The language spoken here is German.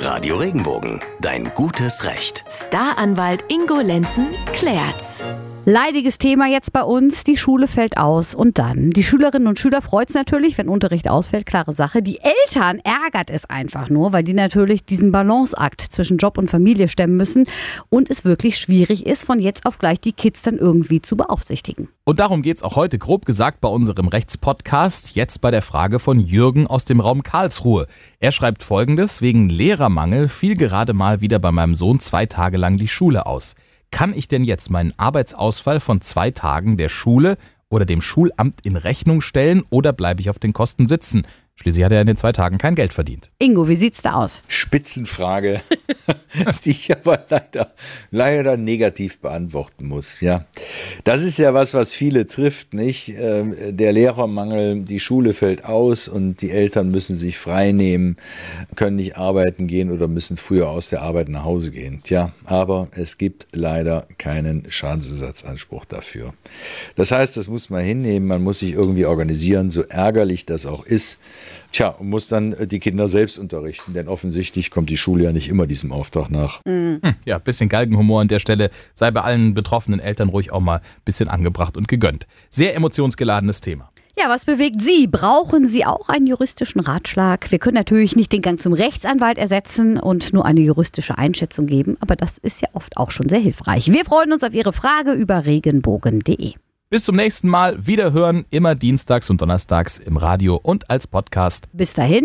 Radio Regenbogen, dein gutes Recht. Staranwalt Ingo Lenzen klärt's. Leidiges Thema jetzt bei uns. Die Schule fällt aus. Und dann? Die Schülerinnen und Schüler freut es natürlich, wenn Unterricht ausfällt. Klare Sache. Die Eltern ärgert es einfach nur, weil die natürlich diesen Balanceakt zwischen Job und Familie stemmen müssen und es wirklich schwierig ist, von jetzt auf gleich die Kids dann irgendwie zu beaufsichtigen. Und darum geht es auch heute grob gesagt bei unserem Rechtspodcast. Jetzt bei der Frage von Jürgen aus dem Raum Karlsruhe. Er schreibt folgendes: Wegen Lehrermangel fiel gerade mal wieder bei meinem Sohn zwei Tage lang die Schule aus. Kann ich denn jetzt meinen Arbeitsausfall von zwei Tagen der Schule oder dem Schulamt in Rechnung stellen oder bleibe ich auf den Kosten sitzen? Schließlich hat er in den zwei Tagen kein Geld verdient. Ingo, wie sieht's da aus? Spitzenfrage, die ich aber leider, leider negativ beantworten muss. Ja, das ist ja was, was viele trifft, nicht? Ähm, der Lehrermangel, die Schule fällt aus und die Eltern müssen sich frei nehmen, können nicht arbeiten gehen oder müssen früher aus der Arbeit nach Hause gehen. Tja, aber es gibt leider keinen Schadensersatzanspruch dafür. Das heißt, das muss man hinnehmen, man muss sich irgendwie organisieren, so ärgerlich das auch ist. Tja, und muss dann äh, die Kinder selbst unterrichten, denn offensichtlich kommt die Schule ja nicht immer diesem Auftrag nach. Mhm. Hm, ja, bisschen Galgenhumor an der Stelle sei bei allen betroffenen Eltern ruhig auch mal ein bisschen angebracht und gegönnt. Sehr emotionsgeladenes Thema. Ja, was bewegt Sie? Brauchen Sie auch einen juristischen Ratschlag? Wir können natürlich nicht den Gang zum Rechtsanwalt ersetzen und nur eine juristische Einschätzung geben, aber das ist ja oft auch schon sehr hilfreich. Wir freuen uns auf Ihre Frage über regenbogen.de. Bis zum nächsten Mal. Wiederhören immer dienstags und donnerstags im Radio und als Podcast. Bis dahin.